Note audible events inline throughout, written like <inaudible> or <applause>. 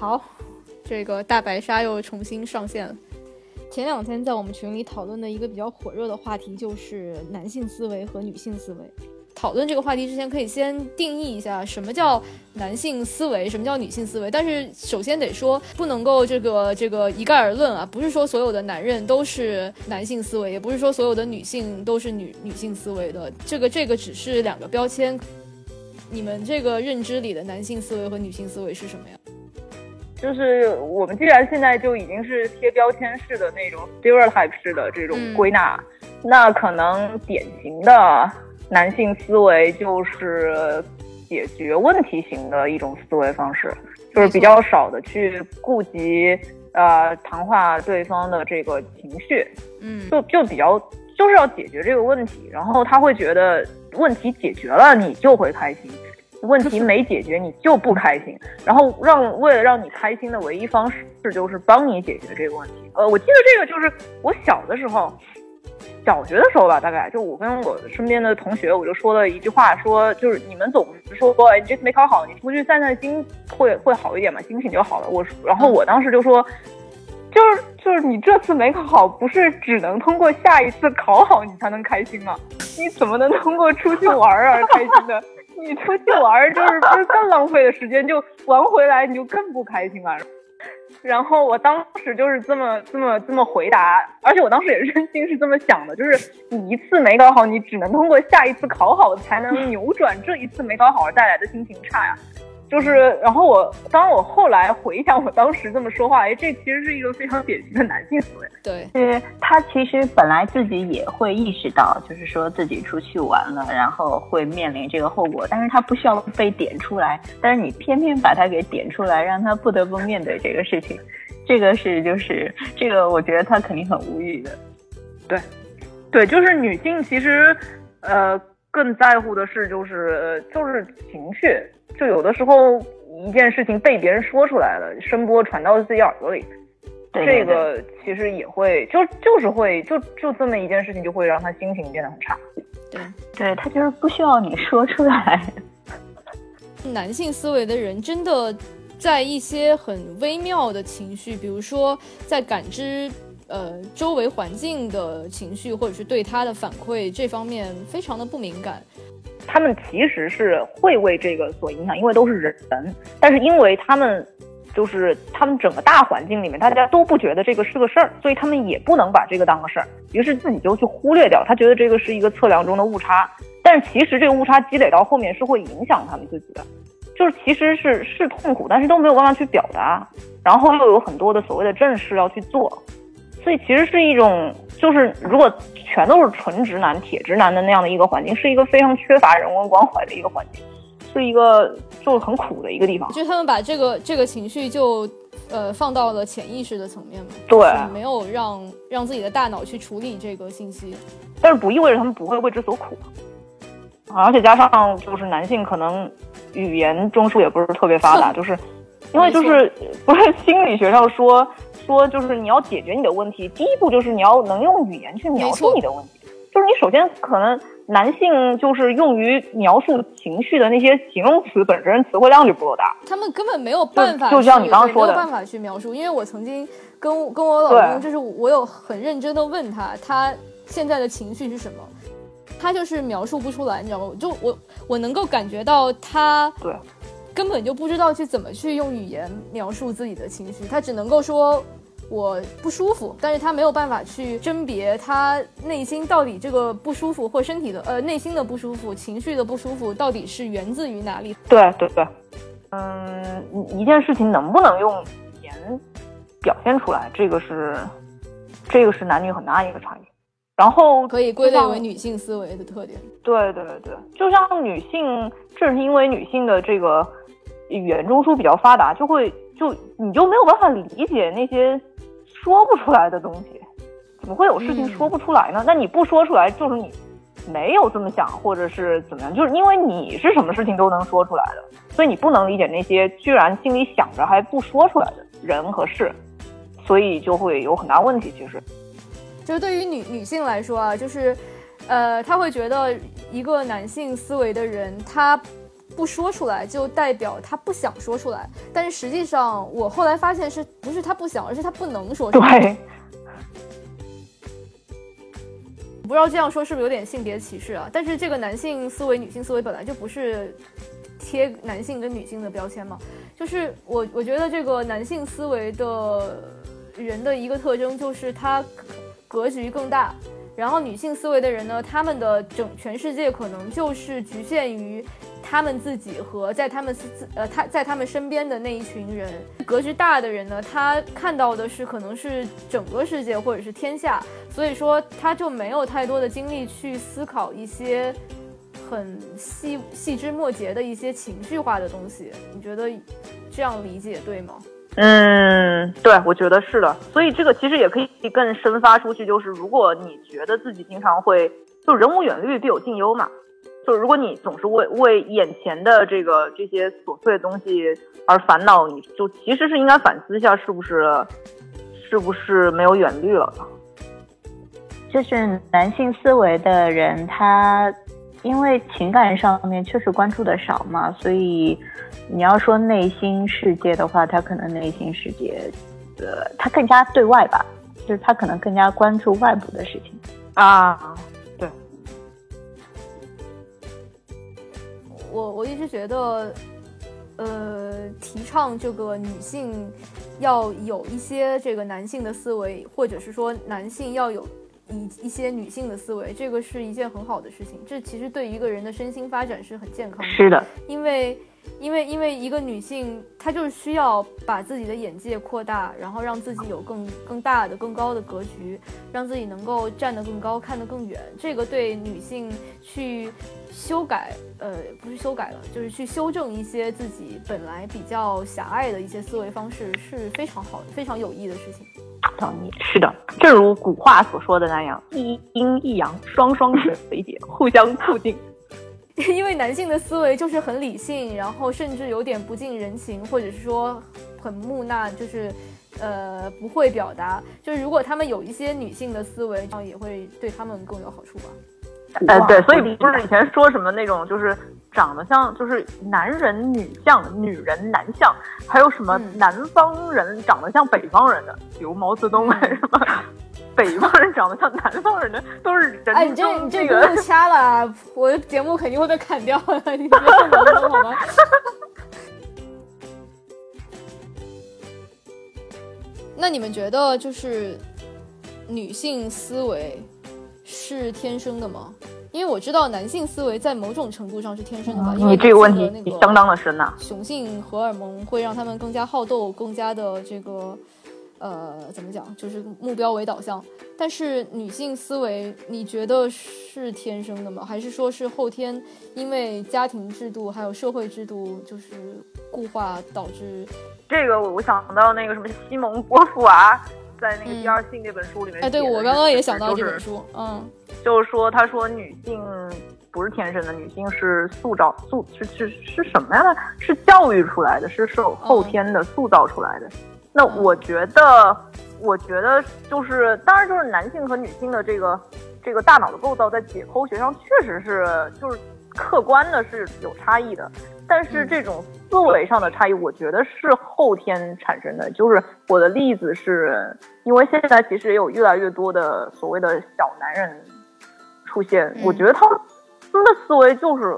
好，这个大白鲨又重新上线了。前两天在我们群里讨论的一个比较火热的话题就是男性思维和女性思维。讨论这个话题之前，可以先定义一下什么叫男性思维，什么叫女性思维。但是首先得说，不能够这个这个一概而论啊，不是说所有的男人都是男性思维，也不是说所有的女性都是女女性思维的。这个这个只是两个标签。你们这个认知里的男性思维和女性思维是什么呀？就是我们既然现在就已经是贴标签式的那种 stereotype 式的这种归纳，那可能典型的。男性思维就是解决问题型的一种思维方式，就是比较少的去顾及呃谈话对方的这个情绪，嗯，就就比较就是要解决这个问题，然后他会觉得问题解决了你就会开心，问题没解决你就不开心，然后让为了让你开心的唯一方式就是帮你解决这个问题。呃，我记得这个就是我小的时候。小学的时候吧，大概就我跟我身边的同学，我就说了一句话，说就是你们总是说，哎，你这次没考好，你出去散散心会会好一点嘛，心情就好了。我然后我当时就说，就是就是你这次没考好，不是只能通过下一次考好你才能开心吗？你怎么能通过出去玩而开心呢？你出去玩就是不是更浪费的时间，就玩回来你就更不开心了。然后我当时就是这么这么这么回答，而且我当时也真心是这么想的，就是你一次没搞好，你只能通过下一次考好才能扭转这一次没搞好而带来的心情差呀。就是，然后我当我后来回想我当时这么说话，哎，这其实是一个非常典型的男性思维。对，是他其实本来自己也会意识到，就是说自己出去玩了，然后会面临这个后果，但是他不需要被点出来，但是你偏偏把他给点出来，让他不得不面对这个事情，这个是就是这个，我觉得他肯定很无语的。对，对，就是女性其实，呃，更在乎的是就是就是情绪。就有的时候，一件事情被别人说出来了，声波传到自己耳朵里，这个其实也会，就就是会，就就这么一件事情，就会让他心情变得很差。对，对他就是不需要你说出来。<laughs> 男性思维的人真的在一些很微妙的情绪，比如说在感知呃周围环境的情绪，或者是对他的反馈这方面，非常的不敏感。他们其实是会为这个所影响，因为都是人，但是因为他们就是他们整个大环境里面，大家都不觉得这个是个事儿，所以他们也不能把这个当个事儿，于是自己就去忽略掉，他觉得这个是一个测量中的误差，但是其实这个误差积累到后面是会影响他们自己的，就是其实是是痛苦，但是都没有办法去表达，然后又有很多的所谓的正事要去做，所以其实是一种。就是如果全都是纯直男、铁直男的那样的一个环境，是一个非常缺乏人文关怀的一个环境，是一个就是很苦的一个地方。就他们把这个这个情绪就呃放到了潜意识的层面嘛，对，没有让让自己的大脑去处理这个信息。但是不意味着他们不会为之所苦，而且加上就是男性可能语言中枢也不是特别发达，就是因为就是不是心理学上说。说就是你要解决你的问题，第一步就是你要能用语言去描述你的问题。就是你首先可能男性就是用于描述情绪的那些形容词本身词汇量就不够大，他们根本没有办法，就像你刚刚说的，没有办法去描述。因为我曾经跟跟我老公，就是我有很认真的问他，他现在的情绪是什么，他就是描述不出来，你知道吗？就我我能够感觉到他对根本就不知道去怎么去用语言描述自己的情绪，他只能够说。我不舒服，但是他没有办法去甄别他内心到底这个不舒服或身体的呃内心的不舒服、情绪的不舒服到底是源自于哪里？对对对，嗯，一件事情能不能用语言表现出来，这个是这个是男女很大一个差异。然后可以归类为女性思维的特点。对对对，就像女性，正是因为女性的这个语言中枢比较发达，就会就你就没有办法理解那些。说不出来的东西，怎么会有事情说不出来呢？那你不说出来，就是你没有这么想，或者是怎么样？就是因为你是什么事情都能说出来的，所以你不能理解那些居然心里想着还不说出来的人和事，所以就会有很大问题。其实，就是对于女女性来说啊，就是，呃，她会觉得一个男性思维的人，他不说出来，就代表他不想说出来。但是实际上，我后来发现是不是他不想，而是他不能说出来。对，不知道这样说是不是有点性别歧视啊？但是这个男性思维、女性思维本来就不是贴男性跟女性的标签嘛。就是我我觉得这个男性思维的人的一个特征就是他格局更大。然后女性思维的人呢，他们的整全世界可能就是局限于他们自己和在他们自呃他在他们身边的那一群人。格局大的人呢，他看到的是可能是整个世界或者是天下，所以说他就没有太多的精力去思考一些很细细枝末节的一些情绪化的东西。你觉得这样理解对吗？嗯，对，我觉得是的。所以这个其实也可以更深发出去，就是如果你觉得自己经常会，就人无远虑，必有近忧嘛。就如果你总是为为眼前的这个这些琐碎的东西而烦恼，你就其实是应该反思一下，是不是是不是没有远虑了？就是男性思维的人，他因为情感上面确实关注的少嘛，所以。你要说内心世界的话，他可能内心世界，呃，他更加对外吧，就是他可能更加关注外部的事情啊。对，我我一直觉得，呃，提倡这个女性要有一些这个男性的思维，或者是说男性要有一一些女性的思维，这个是一件很好的事情。这其实对一个人的身心发展是很健康的。是的，因为。因为，因为一个女性，她就是需要把自己的眼界扩大，然后让自己有更更大的、更高的格局，让自己能够站得更高、看得更远。这个对女性去修改，呃，不是修改了，就是去修正一些自己本来比较狭隘的一些思维方式，是非常好的、非常有益的事情。同意，是的，正如古话所说的那样，一阴一阳，双双随解，互相促进。<laughs> 因为男性的思维就是很理性，然后甚至有点不近人情，或者是说很木讷，就是呃不会表达。就是如果他们有一些女性的思维，这样也会对他们更有好处吧。呃，对，所以不是以前说什么那种就是长得像就是男人女相，女人男相，还有什么南方人长得像北方人的，比如毛泽东什么。北方人长得像南方人的都是人。哎，你这你这个掐了，我的节目肯定会被砍掉的。你别说好吗？<laughs> 那你们觉得就是女性思维是天生的吗？因为我知道男性思维在某种程度上是天生的吧。你这个问题相当的深呐。雄性荷尔蒙会让他们更加好斗，更加的这个。呃，怎么讲？就是目标为导向。但是女性思维，你觉得是天生的吗？还是说是后天因为家庭制度还有社会制度就是固化导致？这个我想到那个什么西蒙波伏娃在那个《第二性》这本书里面。哎，对我刚刚也想到这本书。嗯，就是说，他说女性不是天生的，女性是塑造塑是是是什么样的？是教育出来的，是受后天的塑造出来的。那我觉得，我觉得就是，当然就是男性和女性的这个这个大脑的构造，在解剖学上确实是就是客观的是有差异的，但是这种思维上的差异，我觉得是后天产生的。就是我的例子是，因为现在其实也有越来越多的所谓的小男人出现，我觉得他们的思维就是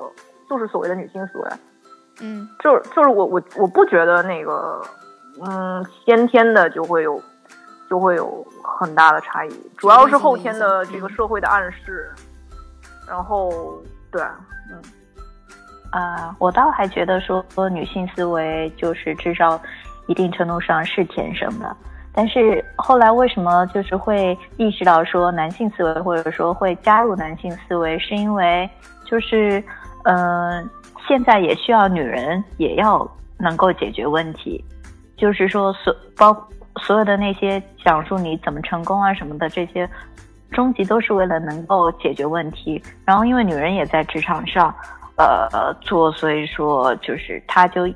就是所谓的女性思维，嗯，就是就是我我我不觉得那个。嗯，先天的就会有，就会有很大的差异，主要是后天的这个社会的暗示。然后，对，嗯，啊，我倒还觉得说女性思维就是至少一定程度上是天生的，但是后来为什么就是会意识到说男性思维或者说会加入男性思维，是因为就是嗯，现在也需要女人也要能够解决问题。就是说，所包所有的那些讲述你怎么成功啊什么的这些，终极都是为了能够解决问题。然后，因为女人也在职场上，呃做，所以说就是她就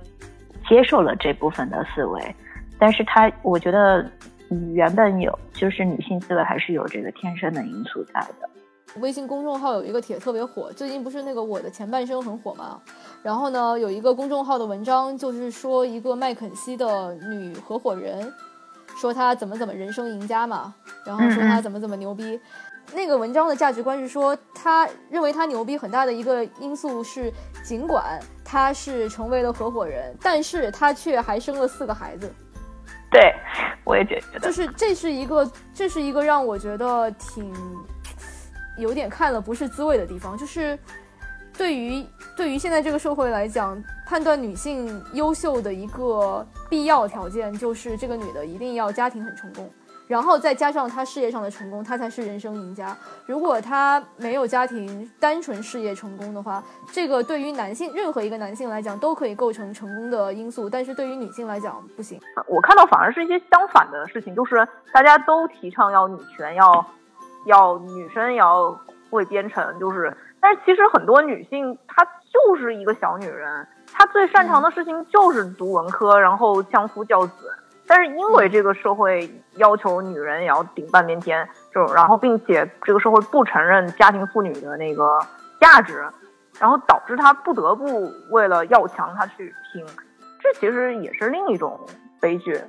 接受了这部分的思维。但是她，我觉得原本有就是女性思维还是有这个天生的因素在的。微信公众号有一个帖特别火，最近不是那个我的前半生很火吗？然后呢，有一个公众号的文章就是说一个麦肯锡的女合伙人，说她怎么怎么人生赢家嘛，然后说她怎么怎么牛逼。那个文章的价值观是说，他认为她牛逼很大的一个因素是，尽管她是成为了合伙人，但是她却还生了四个孩子。对，我也觉得，就是这是一个，这是一个让我觉得挺有点看了不是滋味的地方。就是对于对于现在这个社会来讲，判断女性优秀的一个必要条件，就是这个女的一定要家庭很成功。然后再加上她事业上的成功，她才是人生赢家。如果她没有家庭，单纯事业成功的话，这个对于男性任何一个男性来讲都可以构成成功的因素，但是对于女性来讲不行。我看到反而是一些相反的事情，就是大家都提倡要女权，要要女生也要会编程，就是，但是其实很多女性她就是一个小女人，她最擅长的事情就是读文科，然后相夫教子。但是因为这个社会要求女人也要顶半边天，就然后并且这个社会不承认家庭妇女的那个价值，然后导致她不得不为了要强她去拼，这其实也是另一种悲剧。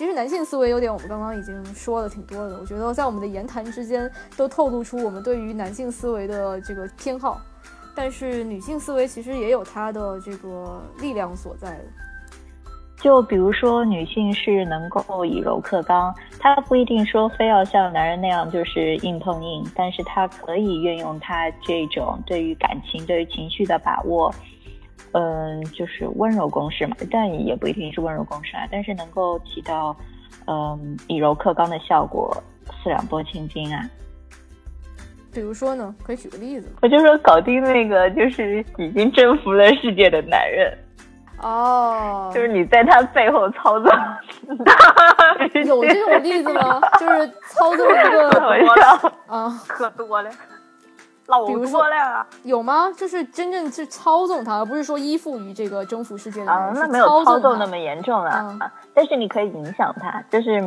其实男性思维有点，我们刚刚已经说了挺多的，我觉得在我们的言谈之间都透露出我们对于男性思维的这个偏好，但是女性思维其实也有它的这个力量所在。就比如说，女性是能够以柔克刚，她不一定说非要像男人那样就是硬碰硬，但是她可以运用她这种对于感情、对于情绪的把握，嗯，就是温柔攻势嘛，但也不一定是温柔攻势啊，但是能够起到嗯以柔克刚的效果，四两拨千斤啊。比如说呢，可以举个例子我就说搞定那个就是已经征服了世界的男人。哦，就是你在他背后操作，<laughs> 有这种例子吗？就是操作一个 <laughs> 啊，可多了，老多了。有吗？就是真正去操纵他，而不是说依附于这个征服世界的啊，那没有操纵那么严重了。但是你可以影响他，就是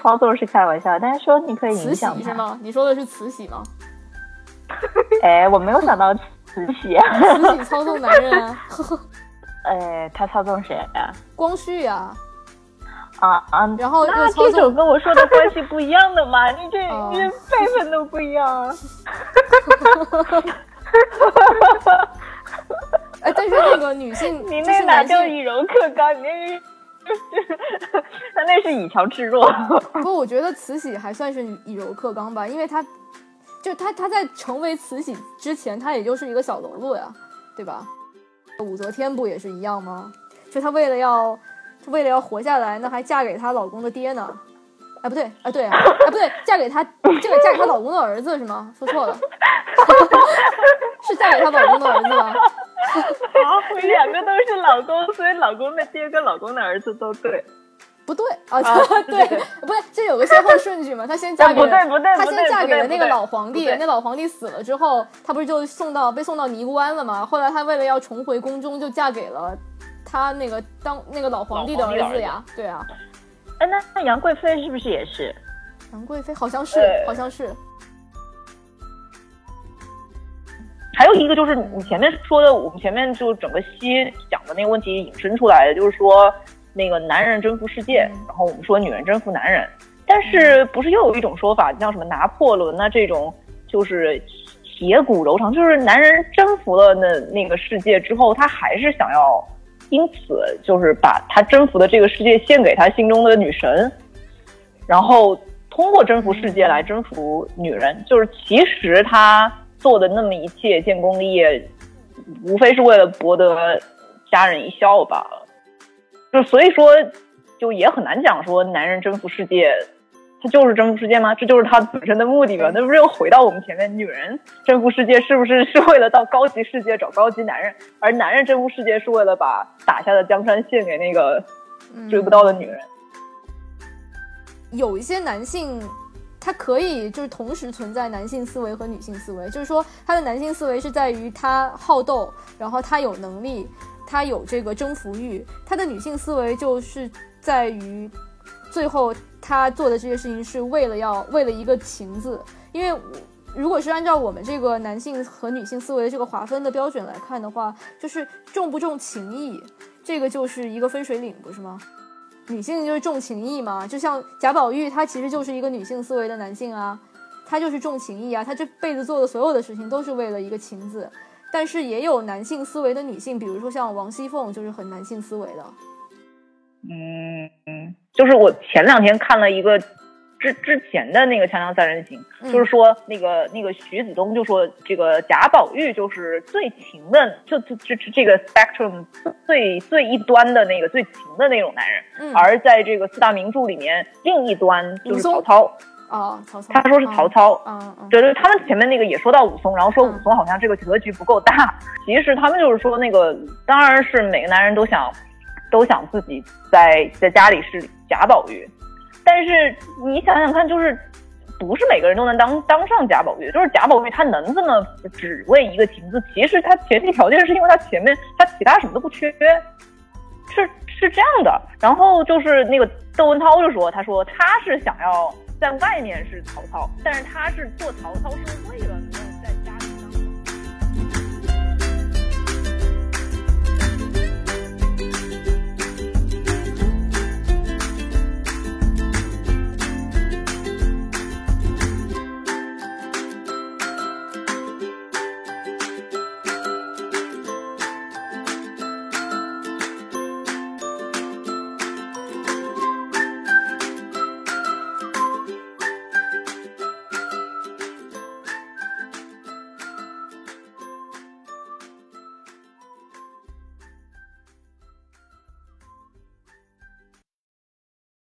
操作是开玩笑，但是说你可以影响他是吗？你说的是慈禧吗？<laughs> 哎，我没有想到慈禧，啊 <laughs> 慈禧操纵男人啊。<laughs> 哎，他操纵谁呀？光绪呀！啊啊！然后那这种跟我说的关系不一样的嘛？<laughs> 你这你这辈分都不一样。啊！<laughs> 哎，但是那个女性，<laughs> 你那哪叫以柔克刚？你那他那是以强制弱。不，我觉得慈禧还算是以柔克刚吧，因为她就她她在成为慈禧之前，她也就是一个小喽啰呀，对吧？武则天不也是一样吗？就她为了要，为了要活下来，那还嫁给她老公的爹呢？哎，不对，啊对，啊不对，嫁给她，这个嫁给她老公的儿子是吗？说错了，<laughs> 是嫁给她老公的儿子吗？好，两个都是老公，所以老公的爹跟老公的儿子都对。不对啊，对，<laughs> 不对，这有个先后顺序嘛？她先嫁给，不对不对，她先嫁给了那个老皇帝，那老皇帝死了之后，她不是就送到被送到尼姑庵了吗？后来她为了要重回宫中，就嫁给了她那个当那个老皇帝的儿子呀，对啊。哎，那那杨贵妃是不是也是？杨贵妃好像是，好像是。还有一个就是你前面说的，我们前面就整个戏讲的那个问题引申出来的，就是说。那个男人征服世界，然后我们说女人征服男人，但是不是又有一种说法，像什么拿破仑啊这种，就是铁骨柔肠，就是男人征服了那那个世界之后，他还是想要，因此就是把他征服的这个世界献给他心中的女神，然后通过征服世界来征服女人，就是其实他做的那么一切建功立业，无非是为了博得家人一笑罢了。就所以说，就也很难讲说男人征服世界，他就是征服世界吗？这就是他本身的目的吗？那不是又回到我们前面，女人征服世界是不是是为了到高级世界找高级男人，而男人征服世界是为了把打下的江山献给那个追不到的女人？有一些男性，他可以就是同时存在男性思维和女性思维，就是说他的男性思维是在于他好斗，然后他有能力。他有这个征服欲，他的女性思维就是在于，最后她做的这些事情是为了要为了一个情字，因为如果是按照我们这个男性和女性思维这个划分的标准来看的话，就是重不重情义，这个就是一个分水岭，不是吗？女性就是重情义嘛，就像贾宝玉，他其实就是一个女性思维的男性啊，他就是重情义啊，他这辈子做的所有的事情都是为了一个情字。但是也有男性思维的女性，比如说像王熙凤，就是很男性思维的。嗯嗯，就是我前两天看了一个之之前的那个《锵锵三人行》，就是说那个那个徐子东就说这个贾宝玉就是最情的，就就就这个 spectrum 最最一端的那个最情的那种男人，而在这个四大名著里面另一端就是曹操。哦，曹操，他说是曹操，嗯嗯，对对，他们前面那个也说到武松，然后说武松好像这个格局不够大，其实他们就是说那个，当然是每个男人都想，都想自己在在家里是贾宝玉，但是你想想看，就是不是每个人都能当当上贾宝玉，就是贾宝玉他能这么只为一个情字，其实他前提条件是因为他前面他其他什么都不缺，是是这样的，然后就是那个窦文涛就说，他说他是想要。在外面是曹操，但是他是做曹操是为